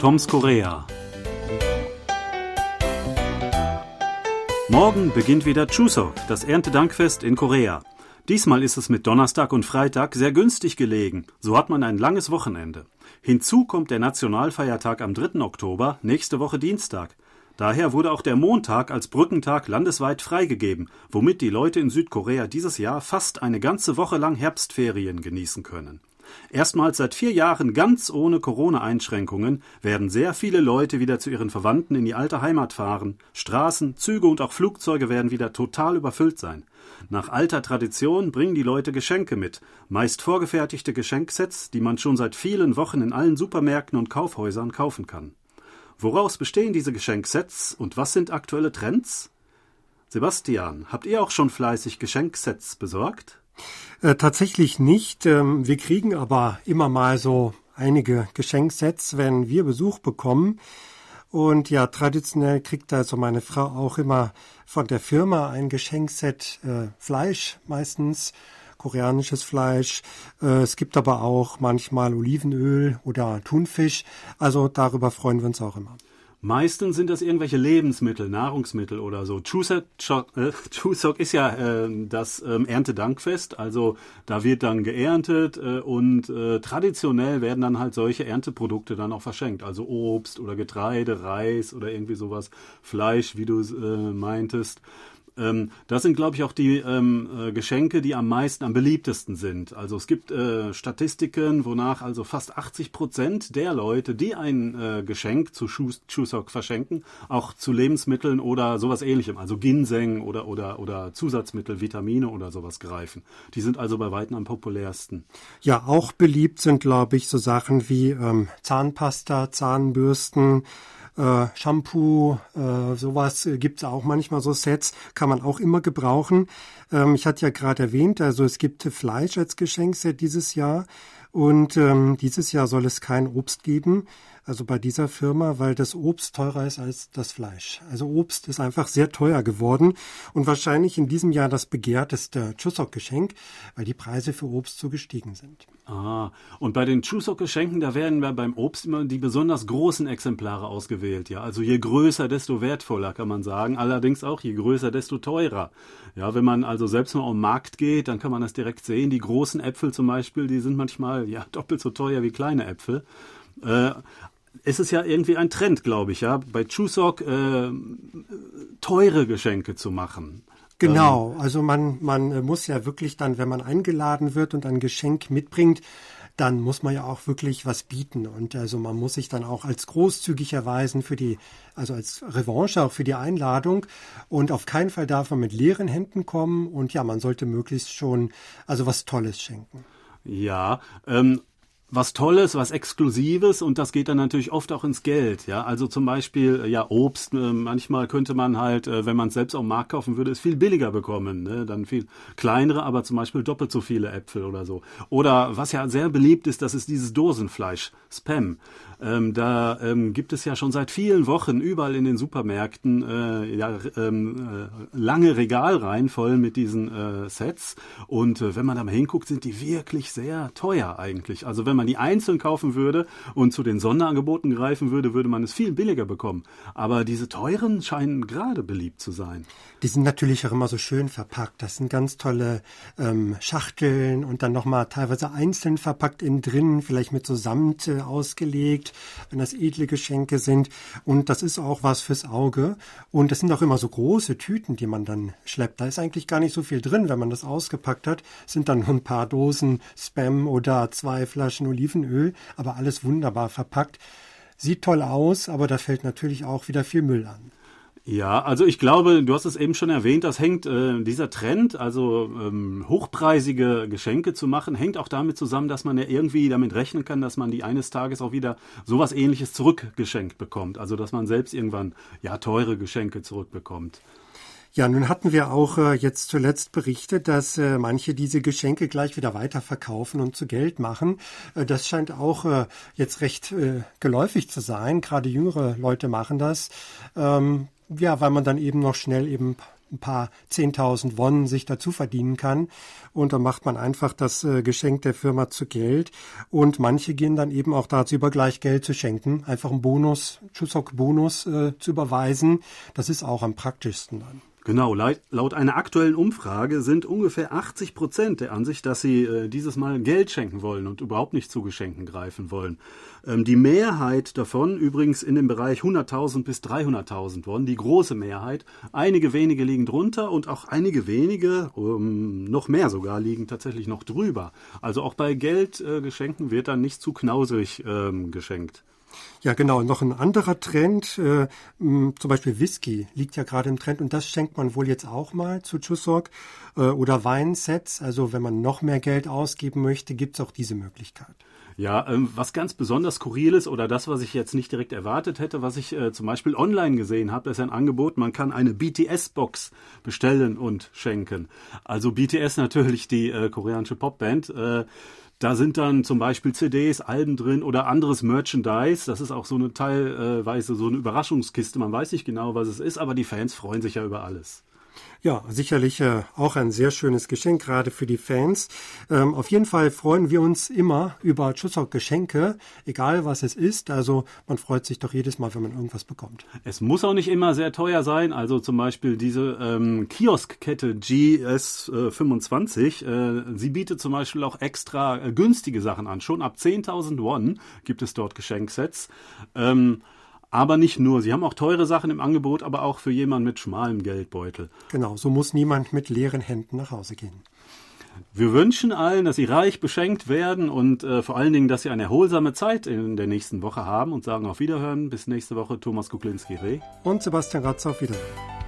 Toms Korea. Morgen beginnt wieder Chuseok, das Erntedankfest in Korea. Diesmal ist es mit Donnerstag und Freitag sehr günstig gelegen. So hat man ein langes Wochenende. Hinzu kommt der Nationalfeiertag am 3. Oktober, nächste Woche Dienstag. Daher wurde auch der Montag als Brückentag landesweit freigegeben, womit die Leute in Südkorea dieses Jahr fast eine ganze Woche lang Herbstferien genießen können. Erstmals seit vier Jahren ganz ohne Corona-Einschränkungen werden sehr viele Leute wieder zu ihren Verwandten in die alte Heimat fahren. Straßen, Züge und auch Flugzeuge werden wieder total überfüllt sein. Nach alter Tradition bringen die Leute Geschenke mit, meist vorgefertigte Geschenksets, die man schon seit vielen Wochen in allen Supermärkten und Kaufhäusern kaufen kann. Woraus bestehen diese Geschenksets und was sind aktuelle Trends? Sebastian, habt ihr auch schon fleißig Geschenksets besorgt? Äh, tatsächlich nicht. Ähm, wir kriegen aber immer mal so einige Geschenksets, wenn wir Besuch bekommen. Und ja, traditionell kriegt also meine Frau auch immer von der Firma ein Geschenkset äh, Fleisch meistens koreanisches Fleisch. Äh, es gibt aber auch manchmal Olivenöl oder Thunfisch. Also darüber freuen wir uns auch immer. Meistens sind das irgendwelche Lebensmittel, Nahrungsmittel oder so. Chuseok, äh, ist ja äh, das ähm, Erntedankfest, also da wird dann geerntet äh, und äh, traditionell werden dann halt solche Ernteprodukte dann auch verschenkt, also Obst oder Getreide, Reis oder irgendwie sowas, Fleisch, wie du meintest. Ähm, das sind, glaube ich, auch die ähm, äh, Geschenke, die am meisten, am beliebtesten sind. Also es gibt äh, Statistiken, wonach also fast 80 Prozent der Leute, die ein äh, Geschenk zu Chuseok verschenken, auch zu Lebensmitteln oder sowas ähnlichem, also Ginseng oder, oder, oder Zusatzmittel, Vitamine oder sowas greifen. Die sind also bei weitem am populärsten. Ja, auch beliebt sind, glaube ich, so Sachen wie ähm, Zahnpasta, Zahnbürsten, äh, Shampoo, äh, sowas gibt's auch manchmal so Sets, kann man auch immer gebrauchen. Ähm, ich hatte ja gerade erwähnt, also es gibt Fleisch als Geschenkset dieses Jahr und ähm, dieses Jahr soll es kein Obst geben also bei dieser Firma, weil das Obst teurer ist als das Fleisch. Also Obst ist einfach sehr teuer geworden und wahrscheinlich in diesem Jahr das begehrteste Chuseok-Geschenk, weil die Preise für Obst so gestiegen sind. Ah, und bei den Chuseok-Geschenken, da werden wir beim Obst immer die besonders großen Exemplare ausgewählt. Ja, also je größer, desto wertvoller, kann man sagen. Allerdings auch je größer, desto teurer. Ja, wenn man also selbst mal um Markt geht, dann kann man das direkt sehen. Die großen Äpfel zum Beispiel, die sind manchmal ja doppelt so teuer wie kleine Äpfel. Äh, es ist ja irgendwie ein Trend, glaube ich, ja, bei Chuseok äh, teure Geschenke zu machen. Genau, also man, man muss ja wirklich dann, wenn man eingeladen wird und ein Geschenk mitbringt, dann muss man ja auch wirklich was bieten. Und also man muss sich dann auch als großzügig erweisen für die, also als Revanche auch für die Einladung. Und auf keinen Fall darf man mit leeren Händen kommen. Und ja, man sollte möglichst schon also was Tolles schenken. Ja, ähm, was Tolles, was Exklusives und das geht dann natürlich oft auch ins Geld. Ja, also zum Beispiel ja Obst. Äh, manchmal könnte man halt, äh, wenn man es selbst am Markt kaufen würde, es viel billiger bekommen. Ne? Dann viel kleinere, aber zum Beispiel doppelt so viele Äpfel oder so. Oder was ja sehr beliebt ist, das ist dieses Dosenfleisch, Spam. Ähm, da ähm, gibt es ja schon seit vielen Wochen überall in den Supermärkten äh, ja, ähm, äh, lange Regalreihen voll mit diesen äh, Sets. Und äh, wenn man da mal hinguckt, sind die wirklich sehr teuer eigentlich. Also wenn man die einzeln kaufen würde und zu den Sonderangeboten greifen würde, würde man es viel billiger bekommen. Aber diese teuren scheinen gerade beliebt zu sein. Die sind natürlich auch immer so schön verpackt. Das sind ganz tolle ähm, Schachteln und dann nochmal teilweise einzeln verpackt innen drin, vielleicht mit so Samt äh, ausgelegt, wenn das edle Geschenke sind. Und das ist auch was fürs Auge. Und das sind auch immer so große Tüten, die man dann schleppt. Da ist eigentlich gar nicht so viel drin, wenn man das ausgepackt hat. Sind dann nur ein paar Dosen Spam oder zwei Flaschen Olivenöl, aber alles wunderbar verpackt. Sieht toll aus, aber da fällt natürlich auch wieder viel Müll an. Ja, also ich glaube, du hast es eben schon erwähnt, das hängt, äh, dieser Trend, also ähm, hochpreisige Geschenke zu machen, hängt auch damit zusammen, dass man ja irgendwie damit rechnen kann, dass man die eines Tages auch wieder sowas ähnliches zurückgeschenkt bekommt. Also dass man selbst irgendwann ja teure Geschenke zurückbekommt. Ja, nun hatten wir auch äh, jetzt zuletzt berichtet, dass äh, manche diese Geschenke gleich wieder weiterverkaufen und zu Geld machen. Äh, das scheint auch äh, jetzt recht äh, geläufig zu sein. Gerade jüngere Leute machen das. Ähm, ja, weil man dann eben noch schnell eben ein paar 10.000 Won sich dazu verdienen kann. Und dann macht man einfach das äh, Geschenk der Firma zu Geld. Und manche gehen dann eben auch dazu über, gleich Geld zu schenken, einfach einen Bonus, Chuseok-Bonus äh, zu überweisen. Das ist auch am praktischsten dann. Genau, laut einer aktuellen Umfrage sind ungefähr 80 Prozent der Ansicht, dass sie äh, dieses Mal Geld schenken wollen und überhaupt nicht zu Geschenken greifen wollen. Ähm, die Mehrheit davon übrigens in dem Bereich 100.000 bis 300.000 Won, die große Mehrheit. Einige wenige liegen drunter und auch einige wenige, ähm, noch mehr sogar, liegen tatsächlich noch drüber. Also auch bei Geldgeschenken äh, wird dann nicht zu knausrig ähm, geschenkt. Ja, genau. Noch ein anderer Trend, äh, zum Beispiel Whisky liegt ja gerade im Trend und das schenkt man wohl jetzt auch mal zu Chuseok äh, oder Weinsets. Also wenn man noch mehr Geld ausgeben möchte, gibt's auch diese Möglichkeit. Ja, ähm, was ganz besonders skurril ist oder das, was ich jetzt nicht direkt erwartet hätte, was ich äh, zum Beispiel online gesehen habe, ist ein Angebot, man kann eine BTS-Box bestellen und schenken. Also BTS natürlich die äh, koreanische Popband. Äh, da sind dann zum Beispiel CDs, Alben drin oder anderes Merchandise. Das ist auch so eine teilweise so eine Überraschungskiste. Man weiß nicht genau, was es ist, aber die Fans freuen sich ja über alles. Ja, sicherlich äh, auch ein sehr schönes Geschenk, gerade für die Fans. Ähm, auf jeden Fall freuen wir uns immer über Chuseok-Geschenke, egal was es ist. Also man freut sich doch jedes Mal, wenn man irgendwas bekommt. Es muss auch nicht immer sehr teuer sein. Also zum Beispiel diese ähm, Kioskkette GS25. Äh, sie bietet zum Beispiel auch extra äh, günstige Sachen an. Schon ab 10.000 Won gibt es dort Geschenksets. Ähm, aber nicht nur. Sie haben auch teure Sachen im Angebot, aber auch für jemanden mit schmalem Geldbeutel. Genau, so muss niemand mit leeren Händen nach Hause gehen. Wir wünschen allen, dass sie reich beschenkt werden und äh, vor allen Dingen, dass sie eine erholsame Zeit in der nächsten Woche haben und sagen auf Wiederhören. Bis nächste Woche, Thomas Kuklinski-Reh. Und Sebastian Ratz auf Wiederhören.